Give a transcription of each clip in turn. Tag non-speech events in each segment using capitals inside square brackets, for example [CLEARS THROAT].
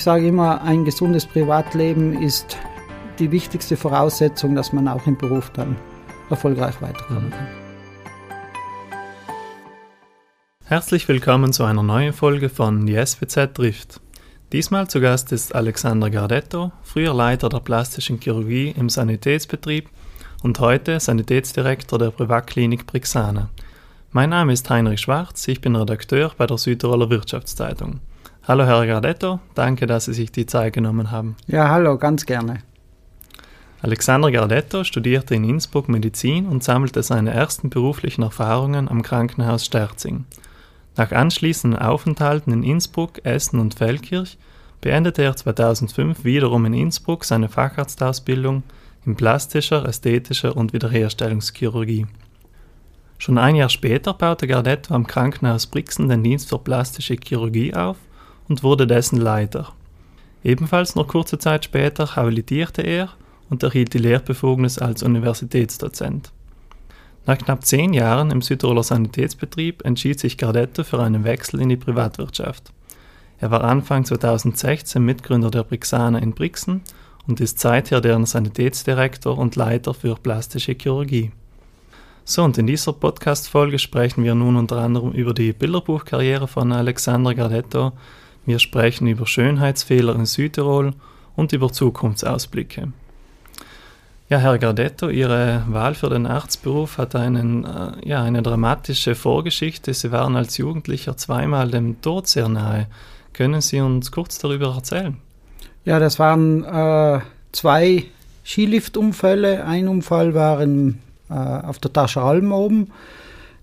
Ich sage immer, ein gesundes Privatleben ist die wichtigste Voraussetzung, dass man auch im Beruf dann erfolgreich weiterkommen kann. Herzlich willkommen zu einer neuen Folge von Die SWZ trifft. Diesmal zu Gast ist Alexander Gardetto, früher Leiter der plastischen Chirurgie im Sanitätsbetrieb und heute Sanitätsdirektor der Privatklinik Brixana. Mein Name ist Heinrich Schwarz, ich bin Redakteur bei der Südtiroler Wirtschaftszeitung. Hallo Herr Gardetto, danke, dass Sie sich die Zeit genommen haben. Ja, hallo, ganz gerne. Alexander Gardetto studierte in Innsbruck Medizin und sammelte seine ersten beruflichen Erfahrungen am Krankenhaus Sterzing. Nach anschließenden Aufenthalten in Innsbruck, Essen und Feldkirch beendete er 2005 wiederum in Innsbruck seine Facharztausbildung in plastischer, ästhetischer und Wiederherstellungschirurgie. Schon ein Jahr später baute Gardetto am Krankenhaus Brixen den Dienst für plastische Chirurgie auf und wurde dessen Leiter. Ebenfalls noch kurze Zeit später habilitierte er und erhielt die Lehrbefugnis als Universitätsdozent. Nach knapp zehn Jahren im Südtiroler Sanitätsbetrieb entschied sich Gardetto für einen Wechsel in die Privatwirtschaft. Er war Anfang 2016 Mitgründer der Brixana in Brixen und ist seither deren Sanitätsdirektor und Leiter für plastische Chirurgie. So, und in dieser Podcast-Folge sprechen wir nun unter anderem über die Bilderbuchkarriere von Alexander Gardetto. Wir sprechen über Schönheitsfehler in Südtirol und über Zukunftsausblicke. Ja, Herr Gardetto, Ihre Wahl für den Arztberuf hat einen, äh, ja, eine dramatische Vorgeschichte. Sie waren als Jugendlicher zweimal dem Tod sehr nahe. Können Sie uns kurz darüber erzählen? Ja, das waren äh, zwei Skiliftunfälle. Ein Unfall war in, äh, auf der Tasche Alm oben.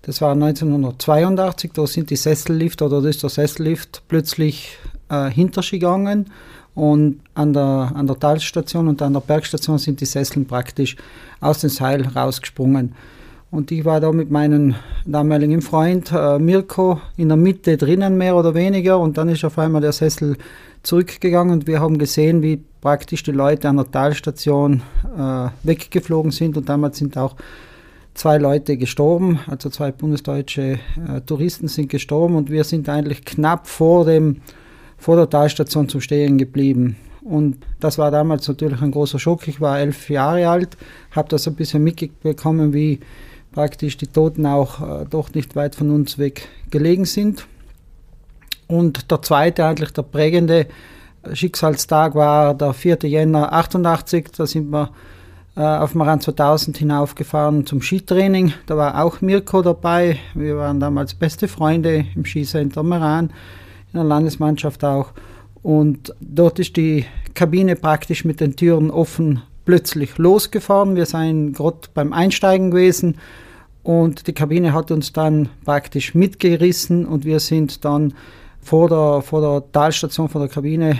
Das war 1982. Da sind die Sessellift oder da ist der Sessellift plötzlich äh, hinter gegangen und an der, an der Talstation und an der Bergstation sind die Sesseln praktisch aus dem Seil rausgesprungen. Und ich war da mit meinem damaligen Freund äh, Mirko in der Mitte drinnen, mehr oder weniger. Und dann ist auf einmal der Sessel zurückgegangen und wir haben gesehen, wie praktisch die Leute an der Talstation äh, weggeflogen sind. Und damals sind auch zwei Leute gestorben, also zwei bundesdeutsche äh, Touristen sind gestorben. Und wir sind eigentlich knapp vor dem vor der Talstation zum Stehen geblieben. Und das war damals natürlich ein großer Schock. Ich war elf Jahre alt, habe das ein bisschen mitbekommen, wie praktisch die Toten auch äh, doch nicht weit von uns weg gelegen sind. Und der zweite, eigentlich der prägende Schicksalstag war der 4. Jänner 88. Da sind wir äh, auf Maran 2000 hinaufgefahren zum Skitraining. Da war auch Mirko dabei. Wir waren damals beste Freunde im Skicenter Maran in der Landesmannschaft auch. Und dort ist die Kabine praktisch mit den Türen offen plötzlich losgefahren. Wir seien gerade beim Einsteigen gewesen und die Kabine hat uns dann praktisch mitgerissen und wir sind dann vor der, vor der Talstation von der Kabine,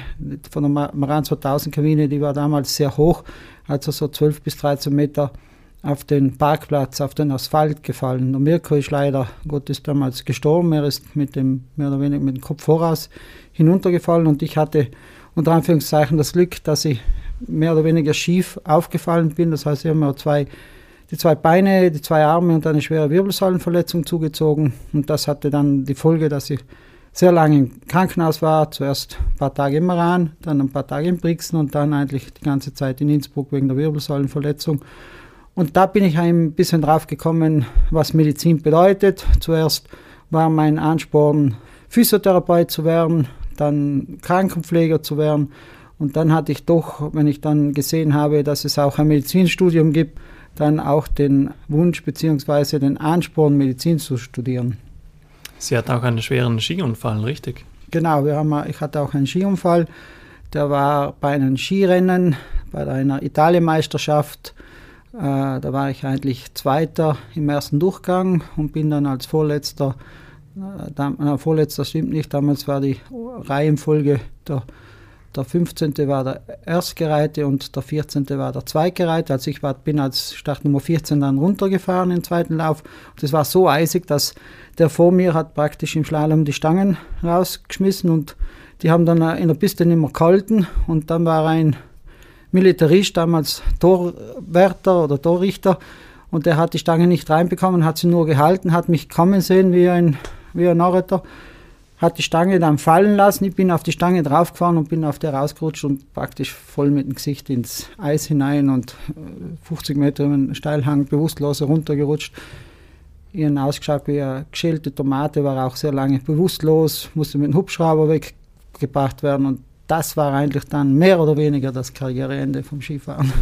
von der Maran 2000 Kabine, die war damals sehr hoch, also so 12 bis 13 Meter auf den Parkplatz, auf den Asphalt gefallen. Der Mirko ist leider Gottes damals gestorben. Er ist mit dem, mehr oder weniger mit dem Kopf voraus hinuntergefallen und ich hatte unter Anführungszeichen das Glück, dass ich mehr oder weniger schief aufgefallen bin. Das heißt, ich habe mir zwei, die zwei Beine, die zwei Arme und eine schwere Wirbelsäulenverletzung zugezogen. Und das hatte dann die Folge, dass ich sehr lange im Krankenhaus war. Zuerst ein paar Tage im Maran, dann ein paar Tage in Brixen und dann eigentlich die ganze Zeit in Innsbruck wegen der Wirbelsäulenverletzung. Und da bin ich ein bisschen drauf gekommen, was Medizin bedeutet. Zuerst war mein Ansporn, Physiotherapeut zu werden, dann Krankenpfleger zu werden. Und dann hatte ich doch, wenn ich dann gesehen habe, dass es auch ein Medizinstudium gibt, dann auch den Wunsch bzw. den Ansporn, Medizin zu studieren. Sie hatten auch einen schweren Skiunfall, richtig? Genau, wir haben, ich hatte auch einen Skiunfall. Der war bei einem Skirennen, bei einer Italienmeisterschaft äh, da war ich eigentlich Zweiter im ersten Durchgang und bin dann als Vorletzter, äh, da, äh, Vorletzter stimmt nicht, damals war die Reihenfolge der, der 15. war der Erstgereihte und der 14. war der Zweitgereihte. Also ich war, bin als Startnummer 14 dann runtergefahren im zweiten Lauf. Und es war so eisig, dass der vor mir hat praktisch im Slalom die Stangen rausgeschmissen und die haben dann in der Piste nicht mehr gehalten und dann war ein Militarist, damals Torwärter oder Torrichter. Und der hat die Stange nicht reinbekommen, hat sie nur gehalten, hat mich kommen sehen wie ein, wie ein Narreter. Hat die Stange dann fallen lassen. Ich bin auf die Stange draufgefahren und bin auf der rausgerutscht und praktisch voll mit dem Gesicht ins Eis hinein und 50 äh, Meter über den Steilhang bewusstlos runtergerutscht. Habe ausgeschaut wie eine geschälte Tomate, war auch sehr lange bewusstlos, musste mit dem Hubschrauber weggebracht werden und das war eigentlich dann mehr oder weniger das Karriereende vom Skifahren.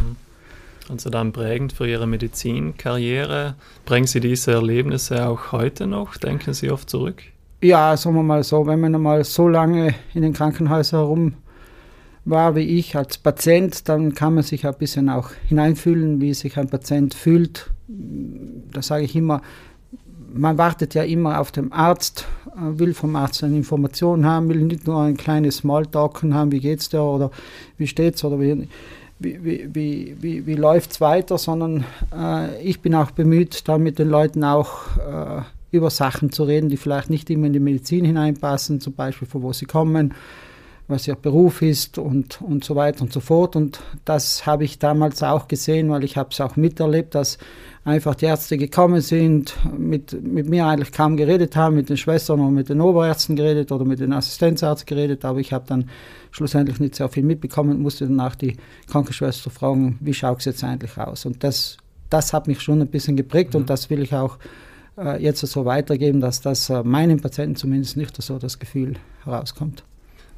Also dann prägend für Ihre Medizinkarriere. Bringen Sie diese Erlebnisse auch heute noch? Denken Sie oft zurück? Ja, sagen wir mal so, wenn man einmal so lange in den Krankenhäusern herum war wie ich als Patient, dann kann man sich ein bisschen auch hineinfühlen, wie sich ein Patient fühlt. Da sage ich immer, man wartet ja immer auf den Arzt, äh, will vom Arzt eine Information haben, will nicht nur ein kleines Smalltalken haben, wie geht's dir oder wie steht's oder wie, wie, wie, wie, wie, läuft's weiter, sondern äh, ich bin auch bemüht, da mit den Leuten auch äh, über Sachen zu reden, die vielleicht nicht immer in die Medizin hineinpassen, zum Beispiel von wo sie kommen, was ihr Beruf ist und, und so weiter und so fort. Und das habe ich damals auch gesehen, weil ich habe es auch miterlebt, dass einfach die Ärzte gekommen sind, mit, mit mir eigentlich kaum geredet haben, mit den Schwestern und mit den Oberärzten geredet oder mit den Assistenzärzten geredet, aber ich habe dann schlussendlich nicht sehr viel mitbekommen und musste danach die Krankenschwester fragen, wie schaut es jetzt eigentlich aus? Und das, das hat mich schon ein bisschen geprägt mhm. und das will ich auch äh, jetzt so weitergeben, dass das äh, meinen Patienten zumindest nicht so das Gefühl herauskommt.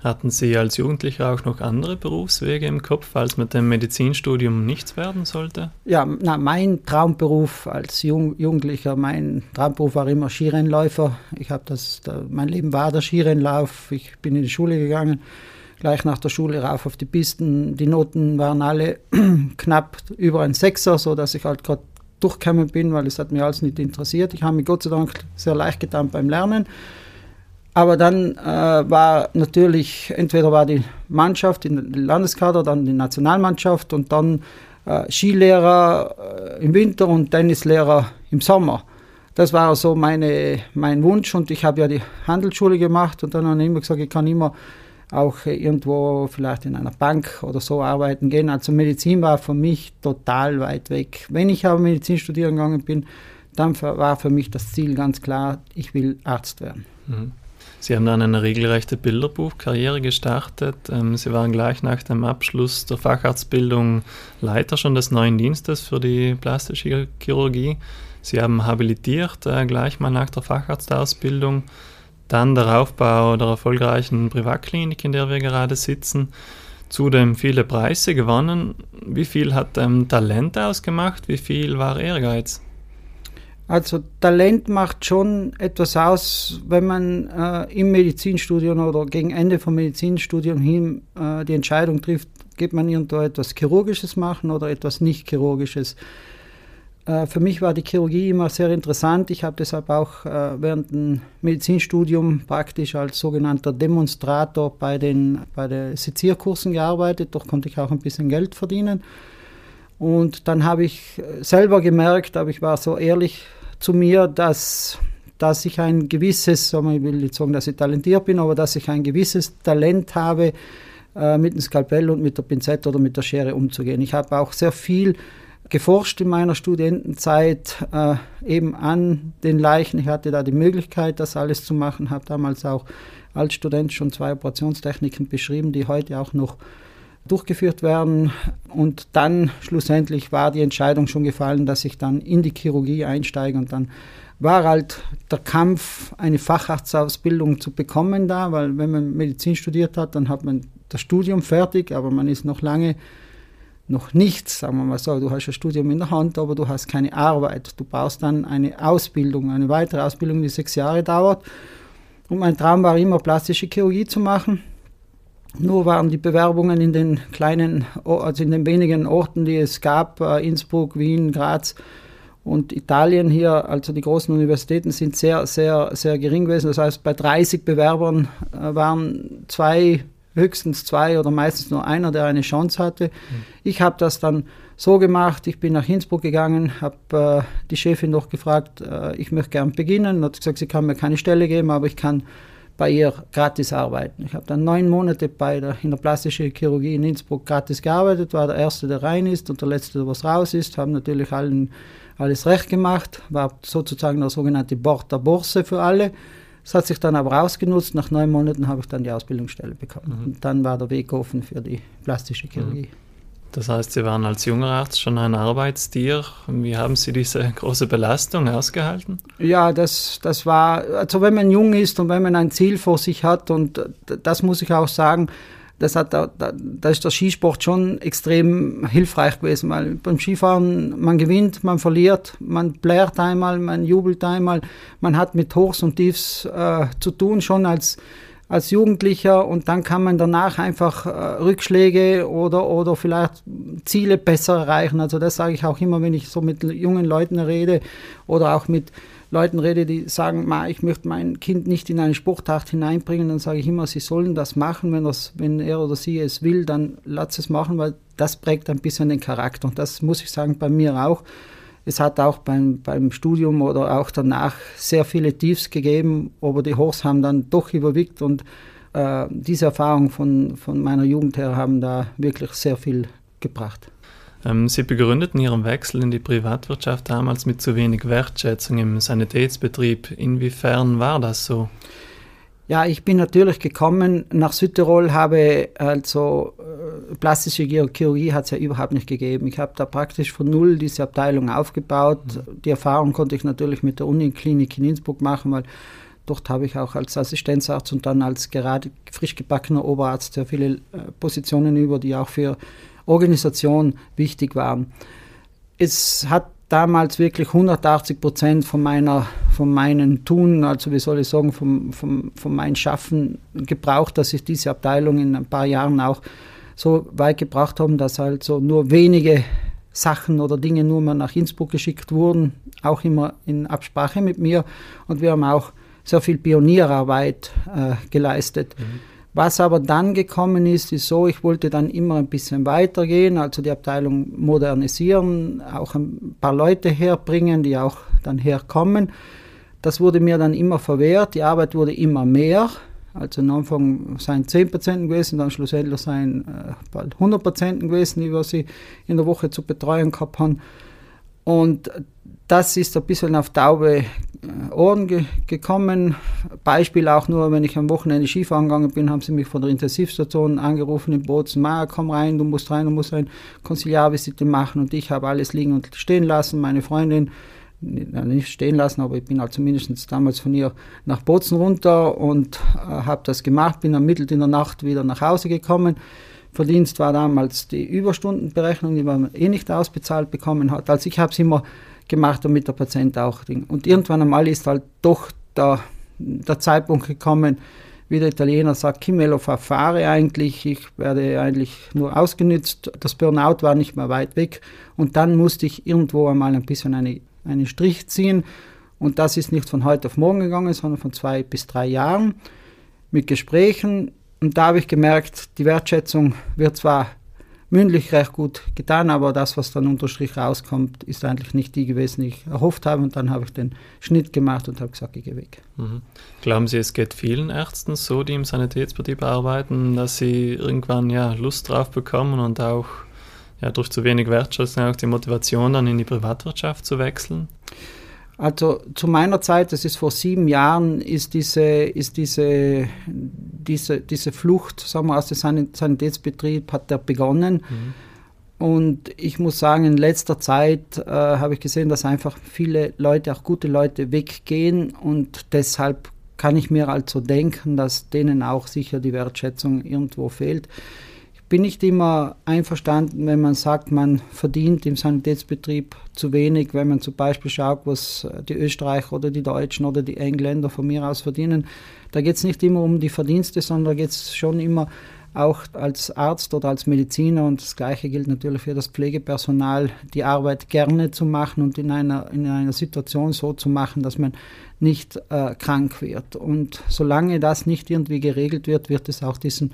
Hatten Sie als Jugendlicher auch noch andere Berufswege im Kopf, als mit dem Medizinstudium nichts werden sollte? Ja, na, mein Traumberuf als Jung, Jugendlicher, mein Traumberuf war immer Skirennläufer. Ich habe das, da, mein Leben war der Skirennlauf. Ich bin in die Schule gegangen, gleich nach der Schule rauf auf die Pisten. Die Noten waren alle [CLEARS THROAT] knapp über ein Sechser, so dass ich halt gerade durchgekommen bin, weil es hat mir alles nicht interessiert. Ich habe mich Gott sei Dank sehr leicht getan beim Lernen. Aber dann äh, war natürlich, entweder war die Mannschaft in der Landeskader, dann die Nationalmannschaft und dann äh, Skilehrer äh, im Winter und Tennislehrer im Sommer. Das war so meine, mein Wunsch und ich habe ja die Handelsschule gemacht und dann habe ich immer gesagt, ich kann immer auch irgendwo vielleicht in einer Bank oder so arbeiten gehen. Also Medizin war für mich total weit weg. Wenn ich aber Medizin studieren gegangen bin, dann war für mich das Ziel ganz klar, ich will Arzt werden. Mhm. Sie haben dann eine regelrechte Bilderbuchkarriere gestartet. Ähm, Sie waren gleich nach dem Abschluss der Facharztbildung Leiter schon des neuen Dienstes für die plastische Chirurgie. Sie haben habilitiert äh, gleich mal nach der Facharztausbildung. Dann der Aufbau der erfolgreichen Privatklinik, in der wir gerade sitzen. Zudem viele Preise gewonnen. Wie viel hat ähm, Talent ausgemacht? Wie viel war Ehrgeiz? Also Talent macht schon etwas aus, wenn man äh, im Medizinstudium oder gegen Ende vom Medizinstudium hin äh, die Entscheidung trifft, geht man irgendwo etwas Chirurgisches machen oder etwas nicht Chirurgisches. Äh, für mich war die Chirurgie immer sehr interessant. Ich habe deshalb auch äh, während dem Medizinstudium praktisch als sogenannter Demonstrator bei den, bei den Sezierkursen gearbeitet. Doch konnte ich auch ein bisschen Geld verdienen. Und dann habe ich äh, selber gemerkt, aber ich war so ehrlich zu mir, dass, dass ich ein gewisses, ich will nicht sagen, dass ich talentiert bin, aber dass ich ein gewisses Talent habe, äh, mit dem Skalpell und mit der Pinzette oder mit der Schere umzugehen. Ich habe auch sehr viel geforscht in meiner Studentenzeit äh, eben an den Leichen. Ich hatte da die Möglichkeit, das alles zu machen, habe damals auch als Student schon zwei Operationstechniken beschrieben, die heute auch noch durchgeführt werden. Und dann schlussendlich war die Entscheidung schon gefallen, dass ich dann in die Chirurgie einsteige und dann war halt der Kampf, eine Facharztausbildung zu bekommen da, weil wenn man Medizin studiert hat, dann hat man das Studium fertig, aber man ist noch lange noch nichts, sagen wir mal so. Du hast ein Studium in der Hand, aber du hast keine Arbeit. Du brauchst dann eine Ausbildung, eine weitere Ausbildung, die sechs Jahre dauert. Und mein Traum war immer, plastische Chirurgie zu machen. Nur waren die Bewerbungen in den kleinen, also in den wenigen Orten, die es gab, äh, Innsbruck, Wien, Graz und Italien hier, also die großen Universitäten, sind sehr, sehr, sehr gering gewesen. Das heißt, bei 30 Bewerbern äh, waren zwei, höchstens zwei oder meistens nur einer, der eine Chance hatte. Ich habe das dann so gemacht, ich bin nach Innsbruck gegangen, habe äh, die Chefin noch gefragt, äh, ich möchte gern beginnen, hat gesagt, sie kann mir keine Stelle geben, aber ich kann bei ihr gratis arbeiten. Ich habe dann neun Monate bei der, in der plastischen Chirurgie in Innsbruck gratis gearbeitet, war der Erste, der rein ist und der Letzte, der was raus ist, haben natürlich allen alles recht gemacht, war sozusagen der sogenannte Bord der Börse für alle. Das hat sich dann aber ausgenutzt. Nach neun Monaten habe ich dann die Ausbildungsstelle bekommen. Mhm. Und dann war der Weg offen für die plastische Chirurgie. Mhm. Das heißt, Sie waren als junger Arzt schon ein Arbeitstier. Wie haben Sie diese [LAUGHS] große Belastung ausgehalten? Ja, das, das war, also wenn man jung ist und wenn man ein Ziel vor sich hat, und das muss ich auch sagen, das hat, da, da ist der Skisport schon extrem hilfreich gewesen, weil beim Skifahren, man gewinnt, man verliert, man blärt einmal, man jubelt einmal, man hat mit Hochs und Tiefs äh, zu tun, schon als, als Jugendlicher und dann kann man danach einfach äh, Rückschläge oder, oder vielleicht Ziele besser erreichen. Also das sage ich auch immer, wenn ich so mit jungen Leuten rede oder auch mit Leuten rede, die sagen, Ma, ich möchte mein Kind nicht in eine Sportart hineinbringen, dann sage ich immer, sie sollen das machen, wenn, das, wenn er oder sie es will, dann lass es machen, weil das prägt ein bisschen den Charakter. Und das muss ich sagen, bei mir auch. Es hat auch beim, beim Studium oder auch danach sehr viele Tiefs gegeben, aber die Hochs haben dann doch überwiegt und äh, diese Erfahrungen von, von meiner Jugend her haben da wirklich sehr viel gebracht. Ähm, Sie begründeten Ihren Wechsel in die Privatwirtschaft damals mit zu wenig Wertschätzung im Sanitätsbetrieb. Inwiefern war das so? Ja, ich bin natürlich gekommen nach Südtirol, habe also äh, plastische Chirurgie hat es ja überhaupt nicht gegeben. Ich habe da praktisch von null diese Abteilung aufgebaut. Mhm. Die Erfahrung konnte ich natürlich mit der Uniklinik in Innsbruck machen, weil dort habe ich auch als Assistenzarzt und dann als gerade frisch gebackener Oberarzt sehr viele äh, Positionen über, die auch für Organisation wichtig waren. Es hat damals wirklich 180 Prozent von meiner, von meinen Tun, also wie soll ich sagen, vom, vom, von meinem Schaffen gebraucht, dass ich diese Abteilung in ein paar Jahren auch so weit gebracht habe, dass also nur wenige Sachen oder Dinge nur mal nach Innsbruck geschickt wurden, auch immer in Absprache mit mir. Und wir haben auch sehr viel Pionierarbeit äh, geleistet. Mhm. Was aber dann gekommen ist, ist so, ich wollte dann immer ein bisschen weitergehen, also die Abteilung modernisieren, auch ein paar Leute herbringen, die auch dann herkommen. Das wurde mir dann immer verwehrt, die Arbeit wurde immer mehr. Also am Anfang seien 10 Patienten gewesen, dann schlussendlich seien äh, bald 100 Patienten gewesen, die wir sie in der Woche zu betreuen gehabt haben. Und das ist ein bisschen auf taube Ohren ge gekommen. Beispiel auch nur, wenn ich am Wochenende Skifahren gegangen bin, haben sie mich von der Intensivstation angerufen in Bozen, Maya, komm rein, du musst rein, du musst eine Konziliarvisite machen und ich habe alles liegen und stehen lassen. Meine Freundin, nicht stehen lassen, aber ich bin halt zumindest damals von ihr nach Bozen runter und äh, habe das gemacht, bin ermittelt in der Nacht wieder nach Hause gekommen. Verdienst war damals die Überstundenberechnung, die man eh nicht ausbezahlt bekommen hat. Also ich habe es immer gemacht, damit der Patient auch. Und irgendwann einmal ist halt doch der, der Zeitpunkt gekommen, wie der Italiener sagt, Kimelo verfahre eigentlich, ich werde eigentlich nur ausgenützt, das Burnout war nicht mehr weit weg. Und dann musste ich irgendwo einmal ein bisschen eine, einen Strich ziehen. Und das ist nicht von heute auf morgen gegangen, sondern von zwei bis drei Jahren mit Gesprächen. Und da habe ich gemerkt, die Wertschätzung wird zwar mündlich recht gut getan, aber das, was dann unter Strich rauskommt, ist eigentlich nicht die gewesen, die ich erhofft habe. Und dann habe ich den Schnitt gemacht und habe gesagt, ich gehe weg. Mhm. Glauben Sie, es geht vielen Ärzten so, die im Sanitätsbetrieb arbeiten, dass sie irgendwann ja Lust drauf bekommen und auch ja, durch zu wenig Wertschätzung auch die Motivation, dann in die Privatwirtschaft zu wechseln? Also zu meiner Zeit, das ist vor sieben Jahren, ist diese, ist diese, diese, diese Flucht sagen wir, aus dem Sanitätsbetrieb hat der begonnen. Mhm. Und ich muss sagen, in letzter Zeit äh, habe ich gesehen, dass einfach viele Leute, auch gute Leute, weggehen und deshalb kann ich mir also denken, dass denen auch sicher die Wertschätzung irgendwo fehlt bin nicht immer einverstanden, wenn man sagt, man verdient im Sanitätsbetrieb zu wenig, wenn man zum Beispiel schaut, was die Österreicher oder die Deutschen oder die Engländer von mir aus verdienen. Da geht es nicht immer um die Verdienste, sondern da geht es schon immer auch als Arzt oder als Mediziner und das Gleiche gilt natürlich für das Pflegepersonal, die Arbeit gerne zu machen und in einer, in einer Situation so zu machen, dass man nicht äh, krank wird. Und solange das nicht irgendwie geregelt wird, wird es auch diesen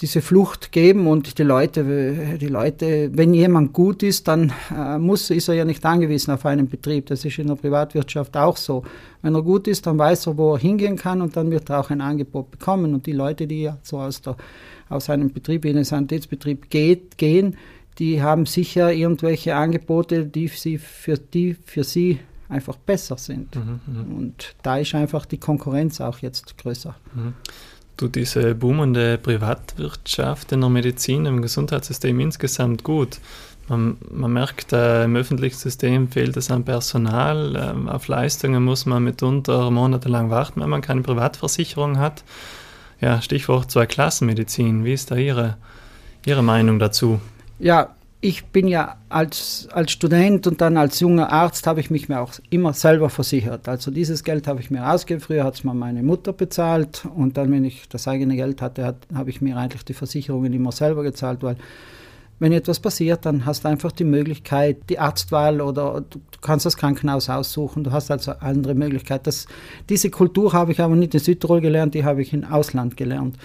diese Flucht geben und die Leute, die Leute, wenn jemand gut ist, dann äh, muss, ist er ja nicht angewiesen auf einen Betrieb. Das ist in der Privatwirtschaft auch so. Wenn er gut ist, dann weiß er, wo er hingehen kann und dann wird er auch ein Angebot bekommen. Und die Leute, die ja so aus, der, aus einem Betrieb, in einen Sanitätsbetrieb geht, gehen, die haben sicher irgendwelche Angebote, die sie für, die für sie einfach besser sind. Mhm, mhm, und da ist einfach die Konkurrenz auch jetzt größer. Mhm. Du, diese boomende Privatwirtschaft in der Medizin, im Gesundheitssystem insgesamt gut. Man, man merkt, äh, im öffentlichen System fehlt es an Personal. Äh, auf Leistungen muss man mitunter monatelang warten, wenn man keine Privatversicherung hat. Ja, Stichwort Zweiklassenmedizin. Wie ist da Ihre, Ihre Meinung dazu? Ja, ich bin ja als, als Student und dann als junger Arzt habe ich mich mir auch immer selber versichert. Also dieses Geld habe ich mir ausgegeben. Früher hat es mal meine Mutter bezahlt und dann, wenn ich das eigene Geld hatte, hat, habe ich mir eigentlich die Versicherungen immer selber gezahlt, weil wenn etwas passiert, dann hast du einfach die Möglichkeit, die Arztwahl oder du kannst das Krankenhaus aussuchen. Du hast also andere Möglichkeiten. Diese Kultur habe ich aber nicht in Südtirol gelernt, die habe ich im Ausland gelernt.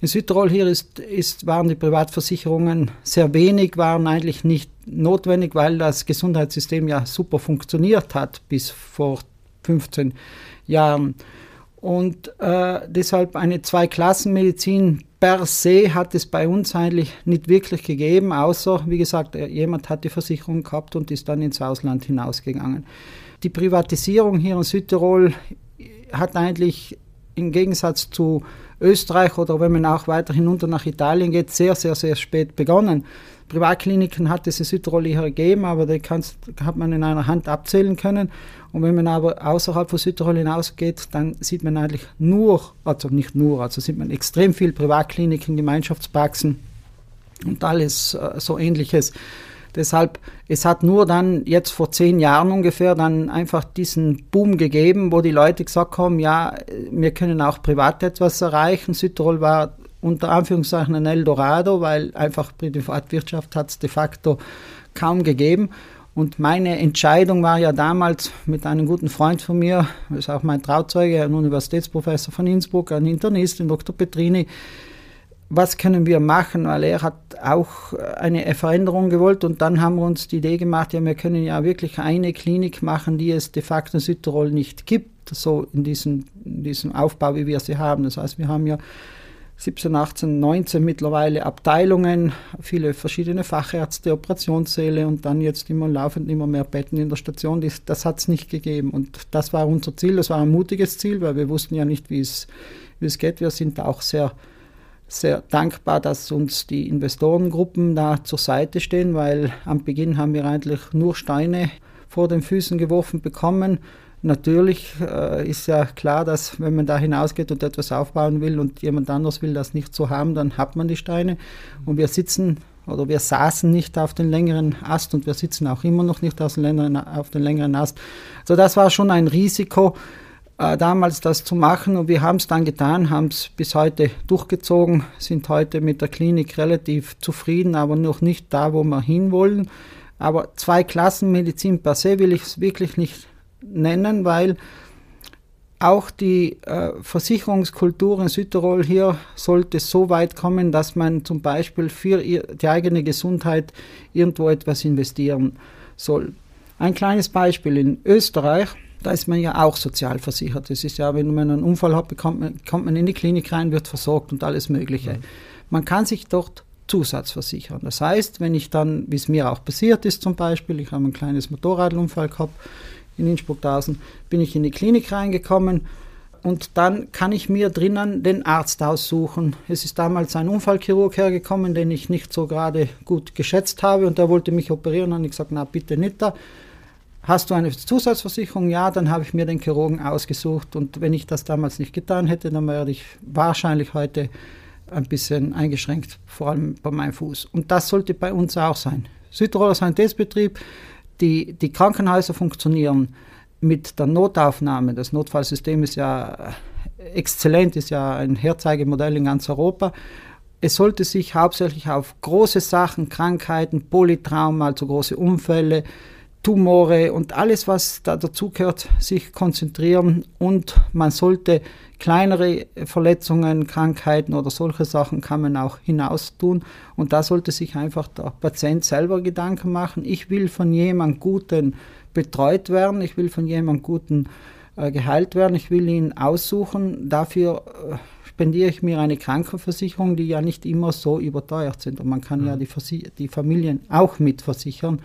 In Südtirol hier ist, ist, waren die Privatversicherungen sehr wenig, waren eigentlich nicht notwendig, weil das Gesundheitssystem ja super funktioniert hat bis vor 15 Jahren. Und äh, deshalb eine Zweiklassenmedizin per se hat es bei uns eigentlich nicht wirklich gegeben, außer, wie gesagt, äh, jemand hat die Versicherung gehabt und ist dann ins Ausland hinausgegangen. Die Privatisierung hier in Südtirol hat eigentlich im Gegensatz zu Österreich oder wenn man auch weiter hinunter nach Italien geht, sehr, sehr, sehr spät begonnen. Privatkliniken hat es in Südtirol hier gegeben, aber die hat man in einer Hand abzählen können. Und wenn man aber außerhalb von Südtirol hinausgeht, dann sieht man eigentlich nur, also nicht nur, also sieht man extrem viel Privatkliniken, Gemeinschaftspraxen und alles äh, so ähnliches. Deshalb, es hat nur dann jetzt vor zehn Jahren ungefähr dann einfach diesen Boom gegeben, wo die Leute gesagt haben, ja, wir können auch privat etwas erreichen. Südtirol war unter Anführungszeichen ein Eldorado, weil einfach Privatwirtschaft hat es de facto kaum gegeben. Und meine Entscheidung war ja damals mit einem guten Freund von mir, das ist auch mein Trauzeuge, ein Universitätsprofessor von Innsbruck, ein Internist, den Dr. Petrini, was können wir machen, weil er hat auch eine Veränderung gewollt und dann haben wir uns die Idee gemacht, ja, wir können ja wirklich eine Klinik machen, die es de facto in Südtirol nicht gibt, so in diesem, in diesem Aufbau, wie wir sie haben. Das heißt, wir haben ja 17, 18, 19 mittlerweile Abteilungen, viele verschiedene Fachärzte, Operationssäle und dann jetzt immer laufend immer mehr Betten in der Station. Das, das hat es nicht gegeben und das war unser Ziel. Das war ein mutiges Ziel, weil wir wussten ja nicht, wie es, wie es geht. Wir sind auch sehr sehr dankbar, dass uns die Investorengruppen da zur Seite stehen, weil am Beginn haben wir eigentlich nur Steine vor den Füßen geworfen bekommen. Natürlich äh, ist ja klar, dass wenn man da hinausgeht und etwas aufbauen will und jemand anders will das nicht so haben, dann hat man die Steine. Und wir sitzen oder wir saßen nicht auf den längeren Ast und wir sitzen auch immer noch nicht auf den längeren, Ast. So, das war schon ein Risiko äh, damals das zu machen und wir haben es dann getan, haben es bis heute durchgezogen, sind heute mit der Klinik relativ zufrieden, aber noch nicht da, wo wir hinwollen. Aber zwei Klassenmedizin per se will ich es wirklich nicht nennen, weil auch die äh, Versicherungskultur in Südtirol hier sollte so weit kommen, dass man zum Beispiel für ihr, die eigene Gesundheit irgendwo etwas investieren soll. Ein kleines Beispiel in Österreich da ist man ja auch sozial versichert. Das ist ja, wenn man einen Unfall hat, bekommt man, kommt man in die Klinik rein, wird versorgt und alles Mögliche. Mhm. Man kann sich dort Zusatz versichern. Das heißt, wenn ich dann, wie es mir auch passiert ist zum Beispiel, ich habe ein kleines Motorradunfall gehabt in Innsbruck-Dausen, bin ich in die Klinik reingekommen und dann kann ich mir drinnen den Arzt aussuchen. Es ist damals ein Unfallchirurg hergekommen, den ich nicht so gerade gut geschätzt habe und der wollte mich operieren und ich gesagt, na bitte nicht da. Hast du eine Zusatzversicherung? Ja, dann habe ich mir den Chirurgen ausgesucht. Und wenn ich das damals nicht getan hätte, dann wäre ich wahrscheinlich heute ein bisschen eingeschränkt, vor allem bei meinem Fuß. Und das sollte bei uns auch sein. Südtiroler Sanitätsbetrieb, die, die Krankenhäuser funktionieren mit der Notaufnahme. Das Notfallsystem ist ja exzellent, ist ja ein Herzeigemodell in ganz Europa. Es sollte sich hauptsächlich auf große Sachen, Krankheiten, Polytrauma, also große Unfälle, Tumore und alles, was da dazugehört, sich konzentrieren und man sollte kleinere Verletzungen, Krankheiten oder solche Sachen kann man auch hinaus tun und da sollte sich einfach der Patient selber Gedanken machen. Ich will von jemandem Guten betreut werden, ich will von jemandem Guten äh, geheilt werden, ich will ihn aussuchen. Dafür äh, spendiere ich mir eine Krankenversicherung, die ja nicht immer so überteuert sind und man kann mhm. ja die, die Familien auch mitversichern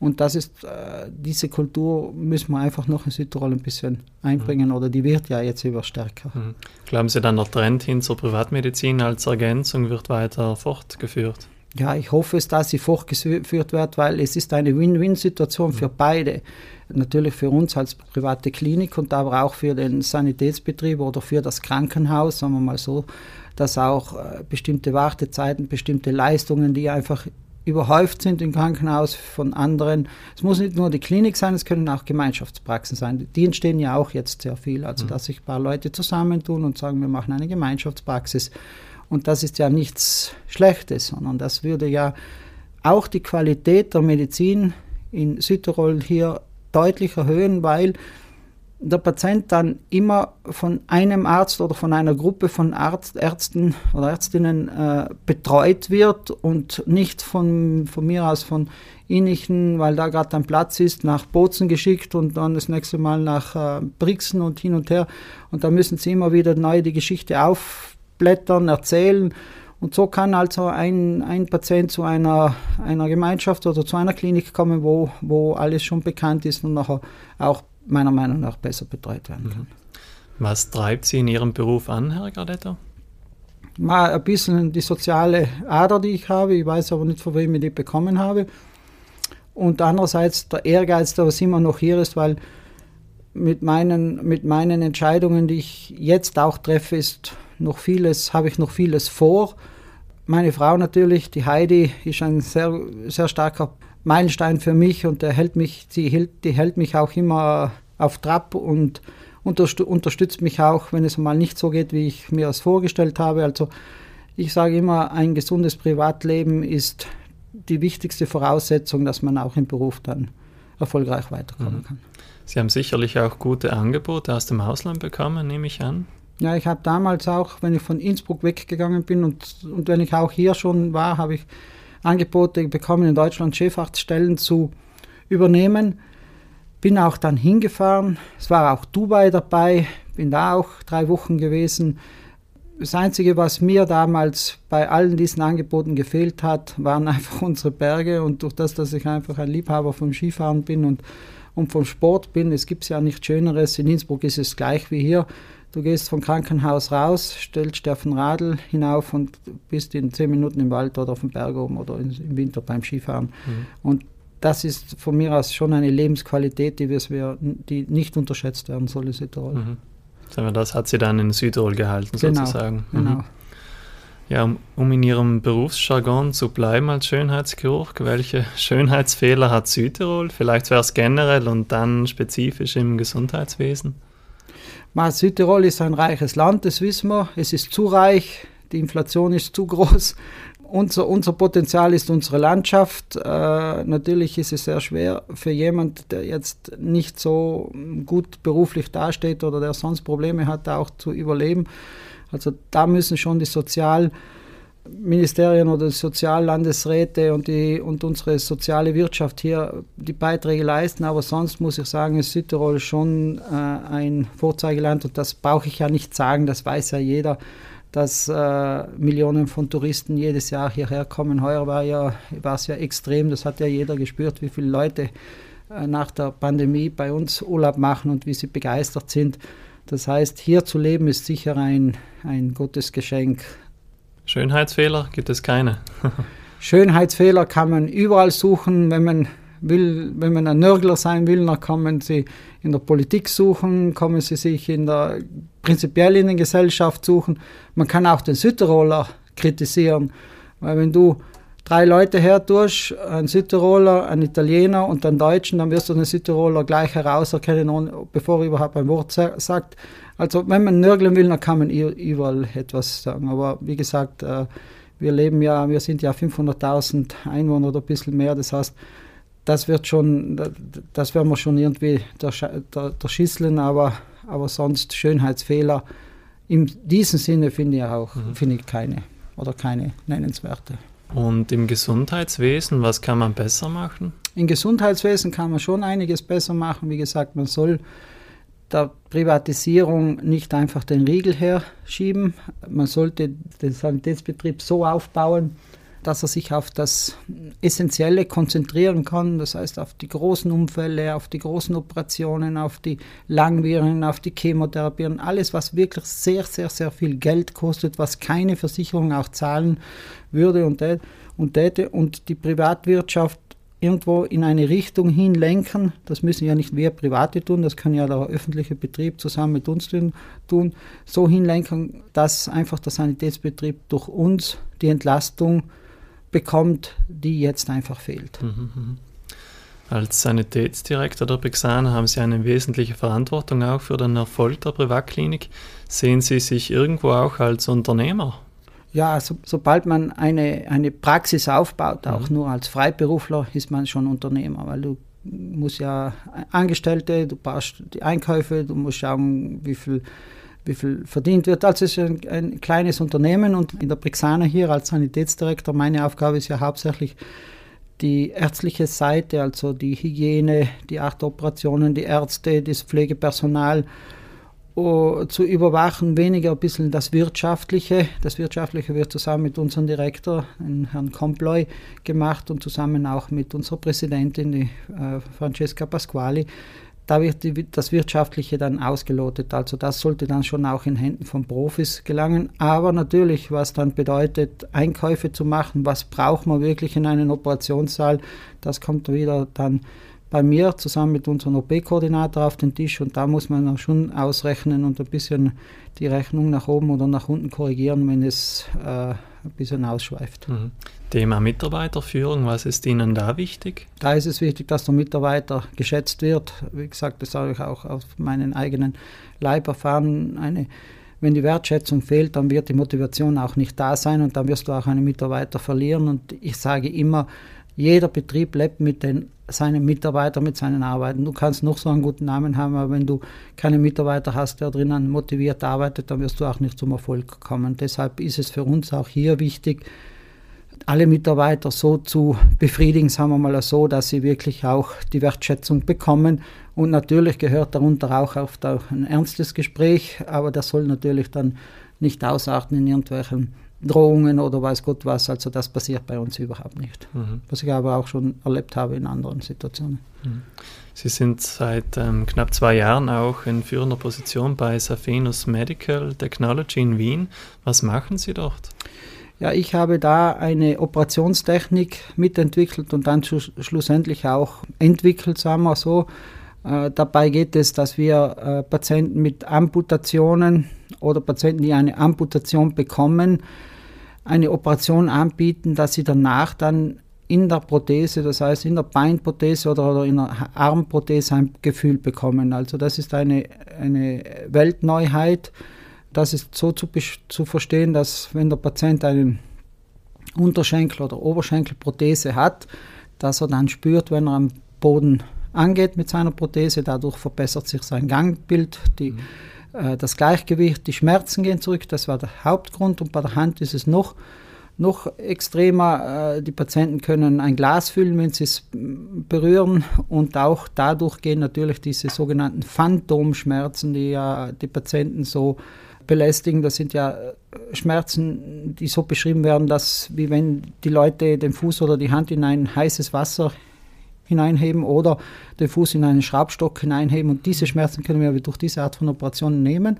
Und das ist, äh, diese Kultur müssen wir einfach noch in Südtirol ein bisschen einbringen mhm. oder die wird ja jetzt immer stärker. Mhm. Glauben Sie dann, der Trend hin zur Privatmedizin als Ergänzung wird weiter fortgeführt? Ja, ich hoffe es, dass sie fortgeführt wird, weil es ist eine Win-Win-Situation für mhm. beide. Natürlich für uns als private Klinik und aber auch für den Sanitätsbetrieb oder für das Krankenhaus, sagen wir mal so, dass auch äh, bestimmte Wartezeiten, bestimmte Leistungen, die einfach überhäuft sind im Krankenhaus von anderen. Es muss nicht nur die Klinik sein, es können auch Gemeinschaftspraxen sein. Die entstehen ja auch jetzt sehr viel. Also, mhm. dass sich ein paar Leute zusammentun und sagen, wir machen eine Gemeinschaftspraxis. Und das ist ja nichts Schlechtes, sondern das würde ja auch die Qualität der Medizin in Südtirol hier deutlich erhöhen, weil der Patient dann immer von einem Arzt oder von einer Gruppe von Arzt, Ärzten oder Ärztinnen äh, betreut wird und nicht von, von mir aus von Innichen, weil da gerade ein Platz ist, nach Bozen geschickt und dann das nächste Mal nach äh, Brixen und hin und her. Und da müssen sie immer wieder neu die Geschichte aufblättern, erzählen. Und so kann also ein, ein Patient zu einer, einer Gemeinschaft oder zu einer Klinik kommen, wo, wo alles schon bekannt ist und nachher auch meiner Meinung nach besser betreut werden kann. Mhm. Was treibt Sie in Ihrem Beruf an, Herr Gardetto? Mal ein bisschen die soziale Ader, die ich habe. Ich weiß aber nicht, von wem ich die bekommen habe. Und andererseits der Ehrgeiz, der was immer noch hier ist, weil mit meinen, mit meinen Entscheidungen, die ich jetzt auch treffe, ist noch vieles, habe ich noch vieles vor. Meine Frau natürlich, die Heidi, ist ein sehr, sehr starker Meilenstein für mich und der hält mich, die hält, die hält mich auch immer auf Trab und unterstützt mich auch, wenn es mal nicht so geht, wie ich mir das vorgestellt habe. Also ich sage immer, ein gesundes Privatleben ist die wichtigste Voraussetzung, dass man auch im Beruf dann erfolgreich weiterkommen mhm. kann. Sie haben sicherlich auch gute Angebote aus dem Ausland bekommen, nehme ich an. Ja, ich habe damals auch, wenn ich von Innsbruck weggegangen bin und, und wenn ich auch hier schon war, habe ich Angebote bekommen, in Deutschland Chefarztstellen zu übernehmen. Bin auch dann hingefahren. Es war auch Dubai dabei, bin da auch drei Wochen gewesen. Das Einzige, was mir damals bei allen diesen Angeboten gefehlt hat, waren [LAUGHS] einfach unsere Berge. Und durch das, dass ich einfach ein Liebhaber vom Skifahren bin und, und vom Sport bin, es gibt ja nichts Schöneres. In Innsbruck ist es gleich wie hier. Du gehst vom Krankenhaus raus, stellst dir auf den Radl hinauf und bist in zehn Minuten im Wald oder auf dem Berg oben oder im Winter beim Skifahren. Mhm. Und das ist von mir aus schon eine Lebensqualität, die, wir, die nicht unterschätzt werden soll in Südtirol. Mhm. Das hat sie dann in Südtirol gehalten, genau, sozusagen. Mhm. Genau. Ja, um, um, in Ihrem Berufsjargon zu bleiben als Schönheitschirurg, welche [LAUGHS] Schönheitsfehler hat Südtirol? Vielleicht wäre es generell und dann spezifisch im Gesundheitswesen? Mal, Südtirol ist ein reiches Land, das wissen wir. Es ist zu reich, die Inflation ist zu groß. Unser, unser Potenzial ist unsere Landschaft. Äh, natürlich ist es sehr schwer für jemanden, der jetzt nicht so gut beruflich dasteht oder der sonst Probleme hat, auch zu überleben. Also da müssen schon die Sozial- Ministerien oder Soziallandesräte und, die, und unsere soziale Wirtschaft hier die Beiträge leisten. Aber sonst muss ich sagen, ist Südtirol schon äh, ein Vorzeigeland und das brauche ich ja nicht sagen, das weiß ja jeder, dass äh, Millionen von Touristen jedes Jahr hierher kommen. Heuer war ja, war es ja extrem, das hat ja jeder gespürt, wie viele Leute äh, nach der Pandemie bei uns Urlaub machen und wie sie begeistert sind. Das heißt, hier zu leben ist sicher ein, ein gutes Geschenk Schönheitsfehler gibt es keine. [LAUGHS] Schönheitsfehler kann man überall suchen, wenn man will, wenn man ein Nörgler sein will, dann kann man sie in der Politik suchen, man sie sich in der prinzipiell in der Gesellschaft suchen. Man kann auch den Südtiroler kritisieren, weil wenn du drei Leute hertust, ein Südtiroler, ein Italiener und einen Deutschen, dann wirst du den Südtiroler gleich herauserkennen, bevor er überhaupt ein Wort sagt. Also wenn man nörgeln will, dann kann man überall etwas sagen. Aber wie gesagt, äh, wir leben ja, wir sind ja 500.000 Einwohner oder ein bisschen mehr. Das heißt, das wird schon, das werden wir schon irgendwie der, der, der Schießeln, aber, aber sonst Schönheitsfehler. In diesem Sinne finde ich auch, mhm. finde ich keine oder keine nennenswerte. Und im Gesundheitswesen, was kann man besser machen? Im Gesundheitswesen kann man schon einiges besser machen. Wie gesagt, man soll der Privatisierung nicht einfach den Riegel herschieben. Man sollte den Sanitätsbetrieb so aufbauen, dass er sich auf das Essentielle konzentrieren kann, das heißt auf die großen Unfälle, auf die großen Operationen, auf die Langwierungen, auf die Chemotherapien, alles, was wirklich sehr, sehr, sehr viel Geld kostet, was keine Versicherung auch zahlen würde und, und täte. Und die Privatwirtschaft irgendwo in eine Richtung hin lenken. Das müssen ja nicht wir Private tun, das kann ja der öffentliche Betrieb zusammen mit uns tun. So hinlenken, dass einfach der Sanitätsbetrieb durch uns die Entlastung bekommt, die jetzt einfach fehlt. Mhm, mhm. Als Sanitätsdirektor der Bexana haben Sie eine wesentliche Verantwortung auch für den Erfolg der Privatklinik. Sehen Sie sich irgendwo auch als Unternehmer? Ja, so, sobald man eine, eine Praxis aufbaut, auch mhm. nur als Freiberufler, ist man schon Unternehmer, weil du musst ja Angestellte, du baust die Einkäufe, du musst schauen, wie viel, wie viel verdient wird. Also es ist ein, ein kleines Unternehmen und in der Brixana hier als Sanitätsdirektor, meine Aufgabe ist ja hauptsächlich die ärztliche Seite, also die Hygiene, die acht Operationen, die Ärzte, das Pflegepersonal zu überwachen, weniger ein bisschen das Wirtschaftliche. Das Wirtschaftliche wird zusammen mit unserem Direktor, Herrn Comploy, gemacht und zusammen auch mit unserer Präsidentin, die äh, Francesca Pasquali. Da wird die, das Wirtschaftliche dann ausgelotet. Also das sollte dann schon auch in Händen von Profis gelangen. Aber natürlich, was dann bedeutet, Einkäufe zu machen, was braucht man wirklich in einem Operationssaal, das kommt wieder dann bei mir zusammen mit unserem OP-Koordinator auf den Tisch und da muss man auch schon ausrechnen und ein bisschen die Rechnung nach oben oder nach unten korrigieren, wenn es äh, ein bisschen ausschweift. Mhm. Thema Mitarbeiterführung, was ist Ihnen da wichtig? Da ist es wichtig, dass der Mitarbeiter geschätzt wird. Wie gesagt, das habe ich auch auf meinen eigenen Leib erfahren. Eine, wenn die Wertschätzung fehlt, dann wird die Motivation auch nicht da sein und dann wirst du auch einen Mitarbeiter verlieren. Und ich sage immer, jeder Betrieb lebt mit den seine Mitarbeiter mit seinen Arbeiten. Du kannst noch so einen guten Namen haben, aber wenn du keinen Mitarbeiter hast, der drinnen motiviert arbeitet, dann wirst du auch nicht zum Erfolg kommen. Deshalb ist es für uns auch hier wichtig, alle Mitarbeiter so zu befriedigen, sagen wir mal so, dass sie wirklich auch die Wertschätzung bekommen. Und natürlich gehört darunter auch oft auch ein ernstes Gespräch, aber das soll natürlich dann nicht ausarten in irgendwelchen Drohungen oder weiß Gott was. Also das passiert bei uns überhaupt nicht. Mhm. Was ich aber auch schon erlebt habe in anderen Situationen. Mhm. Sie sind seit ähm, knapp zwei Jahren auch in führender Position bei Safenus Medical Technology in Wien. Was machen Sie dort? Ja, ich habe da eine Operationstechnik mitentwickelt und dann schlussendlich auch entwickelt, sagen wir so. Äh, dabei geht es, dass wir äh, Patienten mit Amputationen oder Patienten, die eine Amputation bekommen, eine Operation anbieten, dass sie danach dann in der Prothese, das heißt in der Beinprothese oder, oder in der Armprothese ein Gefühl bekommen. Also das ist eine, eine Weltneuheit. Das ist so zu, zu verstehen, dass wenn der Patient einen Unterschenkel- oder Oberschenkelprothese hat, dass er dann spürt, wenn er am Boden angeht mit seiner Prothese. Dadurch verbessert sich sein Gangbild, die, mhm. Äh, das Gleichgewicht, die Schmerzen gehen zurück. Das war der Hauptgrund. Und bei der Hand ist es noch, noch extremer. Äh, die Patienten können ein Glas füllen, wenn sie es berühren. Und auch dadurch gehen natürlich diese sogenannten Phantomschmerzen, die ja die Patienten so belästigen. Das sind ja äh, Schmerzen, die so beschrieben werden, dass wie wenn die Leute den Fuß oder die Hand in ein heißes Wasser hineinheben oder den Fuß in einen Schraubstock hineinheben. Und diese Schmerzen können wir durch diese Art von Operationen nehmen.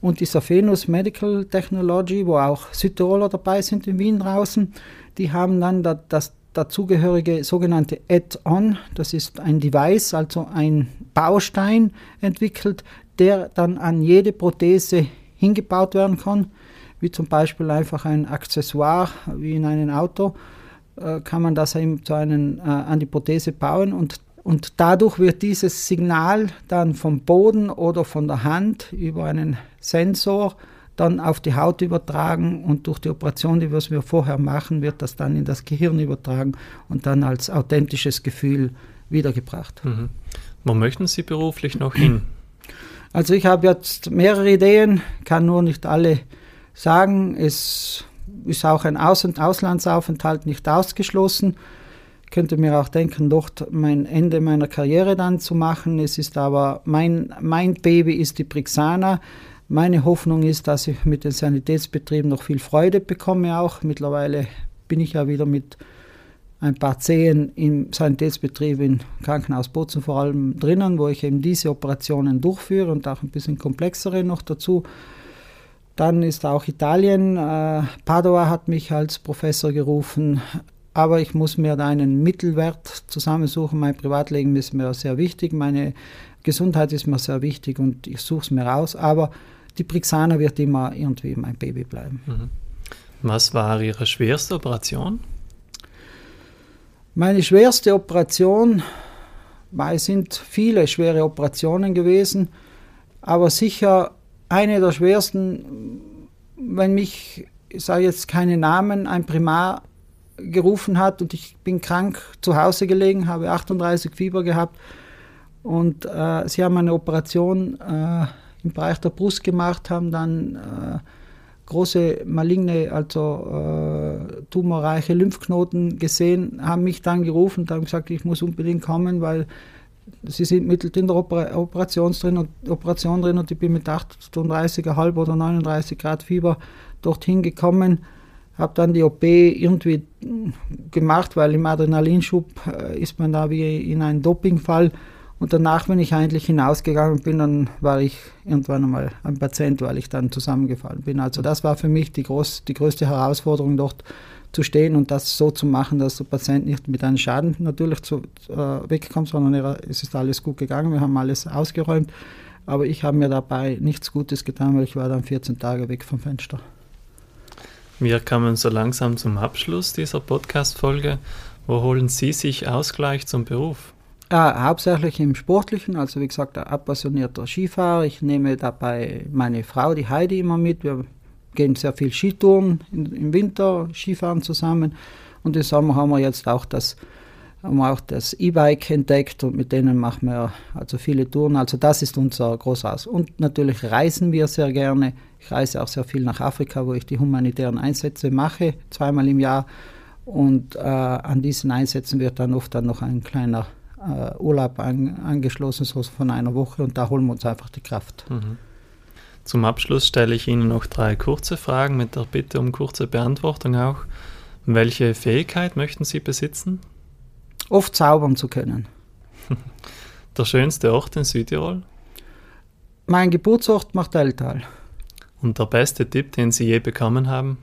Und die Safenus Medical Technology, wo auch Südtiroler dabei sind in Wien draußen, die haben dann das dazugehörige sogenannte Add-on, das ist ein Device, also ein Baustein entwickelt, der dann an jede Prothese hingebaut werden kann, wie zum Beispiel einfach ein Accessoire wie in einem Auto kann man das eben zu einem, äh, an die Prothese bauen und, und dadurch wird dieses Signal dann vom Boden oder von der Hand über einen Sensor dann auf die Haut übertragen und durch die Operation, die wir vorher machen, wird das dann in das Gehirn übertragen und dann als authentisches Gefühl wiedergebracht. Mhm. Wo möchten Sie beruflich noch hin? Also ich habe jetzt mehrere Ideen, kann nur nicht alle sagen. Es ist auch ein Aus- und Auslandsaufenthalt nicht ausgeschlossen. Ich könnte mir auch denken, dort mein Ende meiner Karriere dann zu machen. Es ist aber mein, mein Baby ist die Brixana. Meine Hoffnung ist, dass ich mit den Sanitätsbetrieben noch viel Freude bekomme auch. Mittlerweile bin ich ja wieder mit ein paar Zehen im Sanitätsbetrieb im Krankenhaus Bozen vor allem drinnen, wo ich eben diese Operationen durchführe und auch ein bisschen komplexere noch dazu. Dann ist auch Italien. Äh, Padua hat mich als Professor gerufen. Aber ich muss mir da einen Mittelwert zusammensuchen. Mein Privatleben ist mir sehr wichtig, meine Gesundheit ist mir sehr wichtig und ich suche es mir raus. Aber die Brixana wird immer irgendwie mein Baby bleiben. Mhm. Was war Ihre schwerste Operation? Meine schwerste Operation, es sind viele schwere Operationen gewesen, aber sicher eine der schwersten, wenn mich, ich sage jetzt keine Namen, ein Primar gerufen hat und ich bin krank zu Hause gelegen, habe 38 Fieber gehabt und äh, sie haben eine Operation äh, im Bereich der Brust gemacht, haben dann äh, große maligne, also äh, tumorreiche Lymphknoten gesehen, haben mich dann gerufen und haben gesagt, ich muss unbedingt kommen, weil sie sind mittels in der Oper Operation drin und, Operation drin und ich bin mit 38,5 oder 39 Grad Fieber dorthin gekommen, habe dann die OP irgendwie gemacht, weil im Adrenalinschub äh, ist man da wie in einem Dopingfall und danach, wenn ich eigentlich hinausgegangen bin, dann war ich irgendwann einmal ein Patient, weil ich dann zusammengefallen bin. Also das war für mich die, groß, die größte Herausforderung, dort zu stehen und das so zu machen, dass der Patient nicht mit einem Schaden natürlich zu, äh, wegkommt, sondern er, es ist alles gut gegangen, wir haben alles ausgeräumt. Aber ich habe mir dabei nichts Gutes getan, weil ich war dann 14 Tage weg vom Fenster. Wir kommen so langsam zum Abschluss dieser Podcast-Folge. Wo holen Sie sich Ausgleich zum Beruf? Ja, hauptsächlich im Sportlichen, also wie gesagt, ein appassionierter Skifahrer. Ich nehme dabei meine Frau, die Heidi, immer mit. Wir gehen sehr viel Skitouren im Winter, Skifahren zusammen. Und im Sommer haben wir jetzt auch das das E-Bike entdeckt und mit denen machen wir also viele Touren. Also das ist unser großes. Und natürlich reisen wir sehr gerne. Ich reise auch sehr viel nach Afrika, wo ich die humanitären Einsätze mache, zweimal im Jahr. Und äh, an diesen Einsätzen wird dann oft dann noch ein kleiner äh, Urlaub an, angeschlossen, so von einer Woche und da holen wir uns einfach die Kraft. Mhm. Zum Abschluss stelle ich Ihnen noch drei kurze Fragen mit der Bitte um kurze Beantwortung auch. Welche Fähigkeit möchten Sie besitzen? Oft zaubern zu können. [LAUGHS] Der schönste Ort in Südtirol? Mein Geburtsort Martelltal. Und der beste Tipp, den Sie je bekommen haben?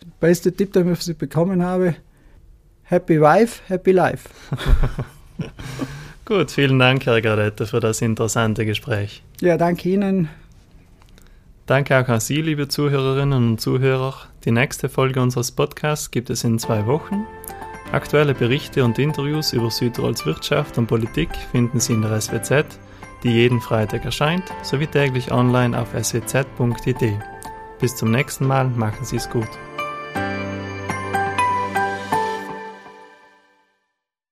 Der beste Tipp, den ich bekommen habe, Happy Wife, Happy Life. [LAUGHS] Gut, vielen Dank, Herr Gradetta, für das interessante Gespräch. Ja, danke Ihnen. Danke auch an Sie, liebe Zuhörerinnen und Zuhörer. Die nächste Folge unseres Podcasts gibt es in zwei Wochen. Aktuelle Berichte und Interviews über Südtirols Wirtschaft und Politik finden Sie in der SWZ, die jeden Freitag erscheint, sowie täglich online auf swz.it. Bis zum nächsten Mal, machen Sie es gut.